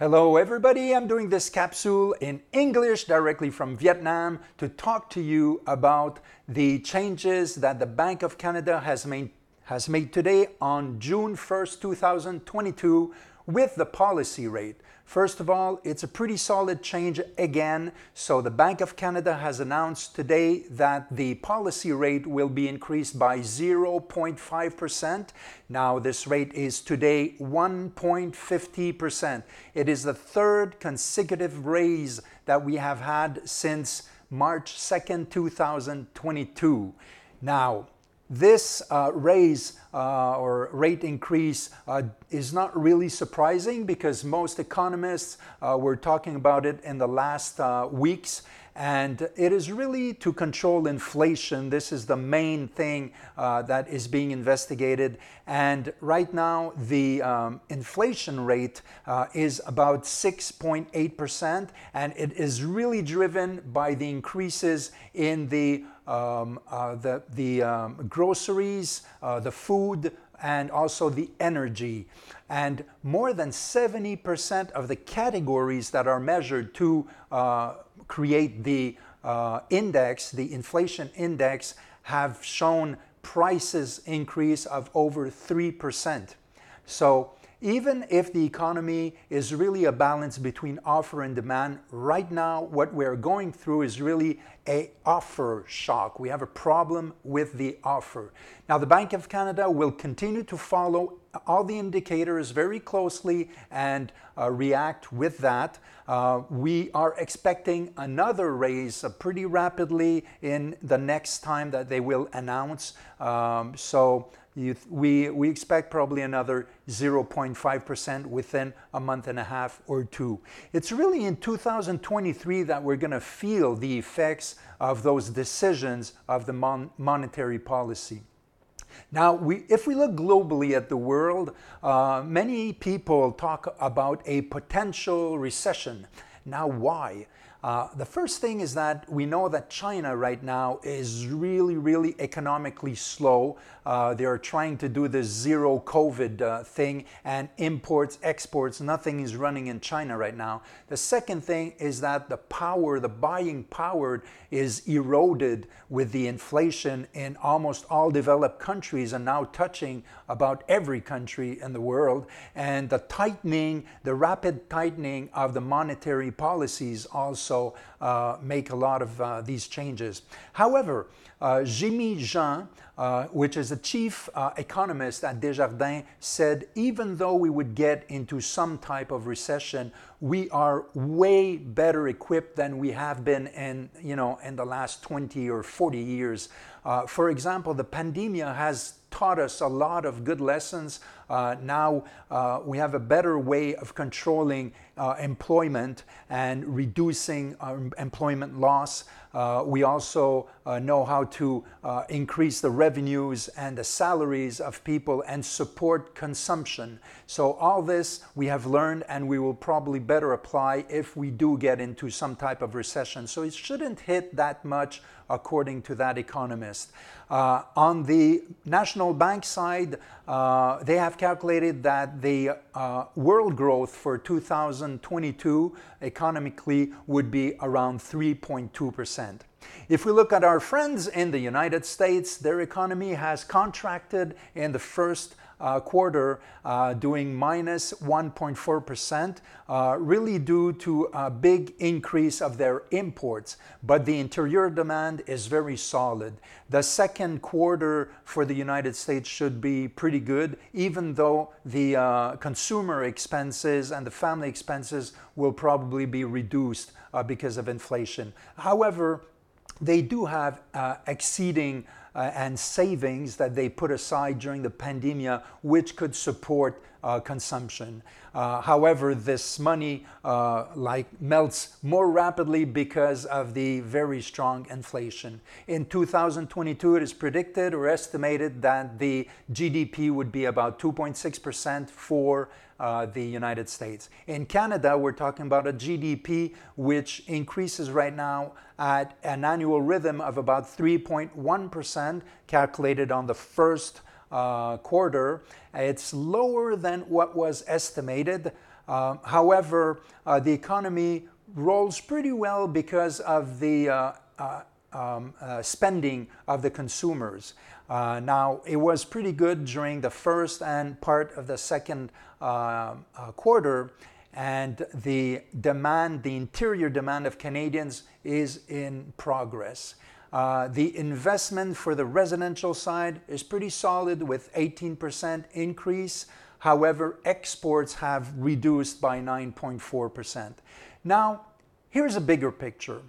Hello, everybody. I'm doing this capsule in English directly from Vietnam to talk to you about the changes that the Bank of Canada has made, has made today on June 1st, 2022, with the policy rate. First of all, it's a pretty solid change again. So the Bank of Canada has announced today that the policy rate will be increased by 0.5%. Now this rate is today 1.50%. It is the third consecutive raise that we have had since March 2nd, 2022. Now, this uh, raise uh, or rate increase uh, is not really surprising because most economists uh, were talking about it in the last uh, weeks. And it is really to control inflation. This is the main thing uh, that is being investigated. And right now, the um, inflation rate uh, is about 6.8%, and it is really driven by the increases in the um, uh, the, the um, groceries, uh, the food, and also the energy. And more than 70% of the categories that are measured to uh, create the uh, index, the inflation index, have shown prices increase of over 3%. So even if the economy is really a balance between offer and demand, right now what we're going through is really a offer shock. We have a problem with the offer. Now the Bank of Canada will continue to follow all the indicators very closely and uh, react with that. Uh, we are expecting another raise uh, pretty rapidly in the next time that they will announce. Um, so you, we, we expect probably another 0.5% within a month and a half or two. It's really in 2023 that we're going to feel the effects of those decisions of the mon monetary policy. Now, we, if we look globally at the world, uh, many people talk about a potential recession. Now, why? Uh, the first thing is that we know that China right now is really, really economically slow. Uh, they are trying to do the zero COVID uh, thing and imports, exports, nothing is running in China right now. The second thing is that the power, the buying power is eroded with the inflation in almost all developed countries and now touching about every country in the world. And the tightening, the rapid tightening of the monetary policies also also uh, make a lot of uh, these changes. However, uh, Jimmy Jean, uh, which is a chief uh, economist at Desjardins, said even though we would get into some type of recession, we are way better equipped than we have been in, you know, in the last 20 or 40 years. Uh, for example, the pandemic has taught us a lot of good lessons. Uh, now uh, we have a better way of controlling uh, employment and reducing employment loss. We also know how to increase the revenues and the salaries of people and support consumption. So, all this we have learned and we will probably better apply if we do get into some type of recession. So, it shouldn't hit that much according to that economist. On the national bank side, they have calculated that the uh, world growth for 2022 economically would be around 3.2%. If we look at our friends in the United States, their economy has contracted in the first quarter uh, doing minus 1.4%, uh, really due to a big increase of their imports. But the interior demand is very solid. The second quarter for the United States should be pretty good, even though the uh, consumer expenses and the family expenses will probably be reduced uh, because of inflation. However, they do have uh, exceeding uh, and savings that they put aside during the pandemic, which could support uh, consumption. Uh, however, this money uh, like melts more rapidly because of the very strong inflation. In 2022, it is predicted or estimated that the GDP would be about 2.6% for uh, the United States. In Canada, we're talking about a GDP which increases right now at an annual rhythm of about 3.1%, calculated on the first quarter. It's lower than what was estimated. Uh, however, uh, the economy rolls pretty well because of the uh, uh, um, uh, spending of the consumers. Uh, now, it was pretty good during the first and part of the second uh, quarter, and the demand, the interior demand of Canadians is in progress. Uh, the investment for the residential side is pretty solid with 18% increase. However, exports have reduced by 9.4%. Now, here's a bigger picture.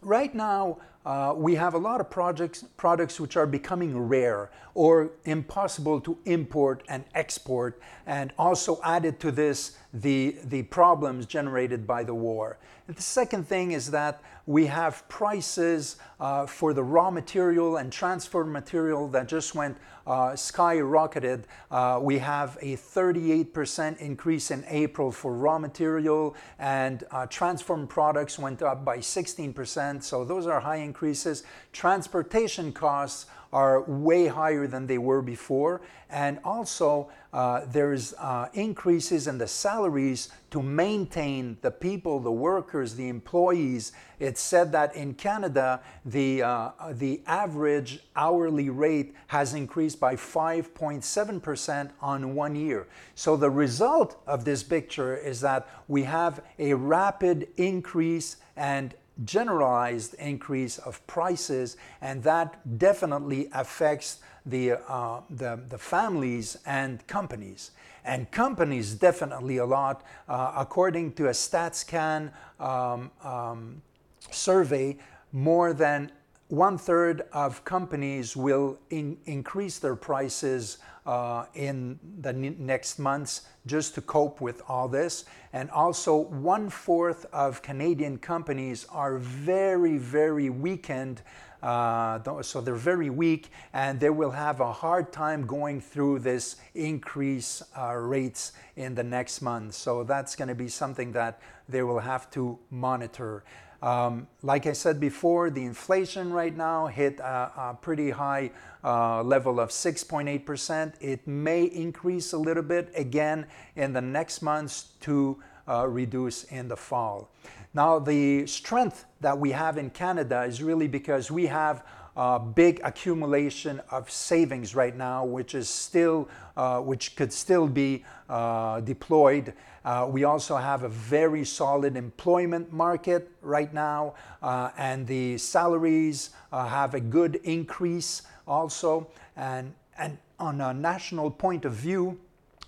Right now, uh, we have a lot of projects, products which are becoming rare or impossible to import and export, and also added to this the, the problems generated by the war. The second thing is that we have prices uh, for the raw material and transfer material that just went uh, skyrocketed. Uh, we have a 38% increase in April for raw material, and uh, transformed products went up by 16%. So those are high increases. Transportation costs are way higher than they were before. And also, uh, there's uh, increases in the salaries to maintain the people, the workers, the employees. It's said that in Canada, the, uh, the average hourly rate has increased by 5.7% on one year. So the result of this picture is that we have a rapid increase and generalized increase of prices, and that definitely affects the, uh, the, the, families and companies. And companies definitely a lot. Uh, according to a StatsCan um, um, survey, more than one third of companies will in, increase their prices uh, in the next months just to cope with all this. And also, one fourth of Canadian companies are very, very weakened. Uh, so they're very weak and they will have a hard time going through this increase uh, rates in the next month. So that's going to be something that they will have to monitor. Um, like I said before, the inflation right now hit a, a pretty high uh, level of 6.8%. It may increase a little bit again in the next months to uh, reduce in the fall. Now, the strength that we have in Canada is really because we have uh, big accumulation of savings right now, which is still, uh, which could still be uh, deployed. Uh, we also have a very solid employment market right now, uh, and the salaries uh, have a good increase also. And, and on a national point of view,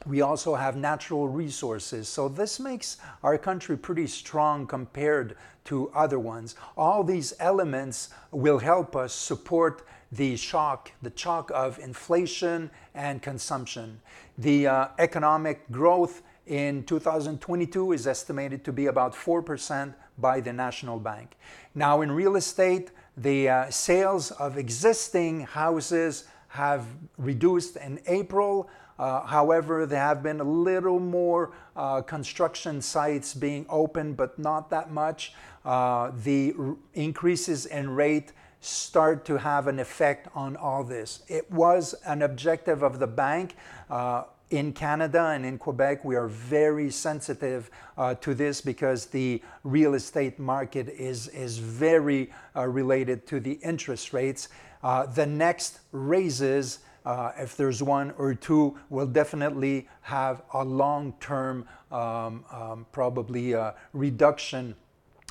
we also have natural resources. So this makes our country pretty strong compared to other ones. All these elements will help us support the shock, the shock of inflation and consumption. The uh, economic growth in 2022 is estimated to be about 4% by the National Bank. Now, in real estate, the uh, sales of existing houses have reduced in April. Uh, however, there have been a little more uh, construction sites being open, but not that much. Uh, the r- increases in rate start to have an effect on all this. It was an objective of the bank. Uh, in Canada and in Quebec, we are very sensitive uh, to this because the real estate market is, is very uh, related to the interest rates. Uh, the next raises uh, if there's one or two, will definitely have a long term, um, um, probably uh, reduction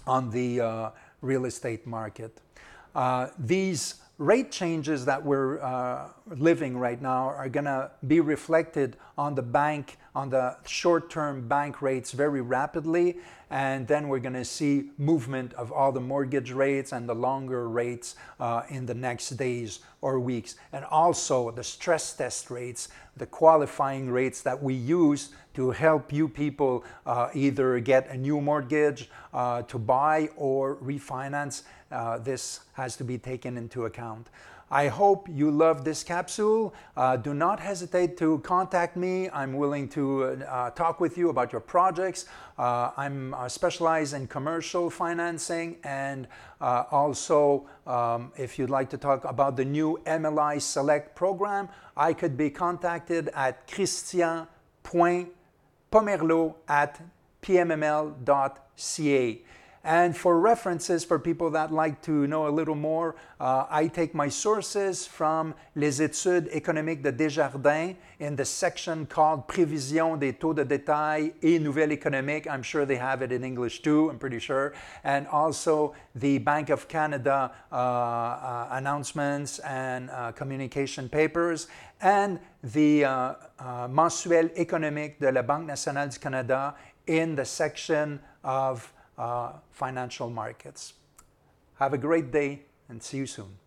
on the uh, real estate market. Uh, these rate changes that we're uh, living right now are going to be reflected on the bank, on the short term bank rates very rapidly. And then we're going to see movement of all the mortgage rates and the longer rates uh, in the next days or weeks. And also the stress test rates, the qualifying rates that we use to help you people uh, either get a new mortgage uh, to buy or refinance. Uh, this has to be taken into account. I hope you love this capsule. Uh, do not hesitate to contact me. I'm willing to uh, talk with you about your projects. Uh, I'm uh, specialized in commercial financing and uh, also um, if you'd like to talk about the new MLI Select program, I could be contacted at christian.com pomerleau at pmml.ca. And for references for people that like to know a little more, uh, I take my sources from Les études économiques de Desjardins in the section called Prévision des taux de détail et nouvelles économiques. I'm sure they have it in English too, I'm pretty sure. And also the Bank of Canada uh, uh, announcements and uh, communication papers and the uh, uh, mensuel économique de la Banque nationale du Canada in the section of Uh, financial markets. Have a great day and see you soon.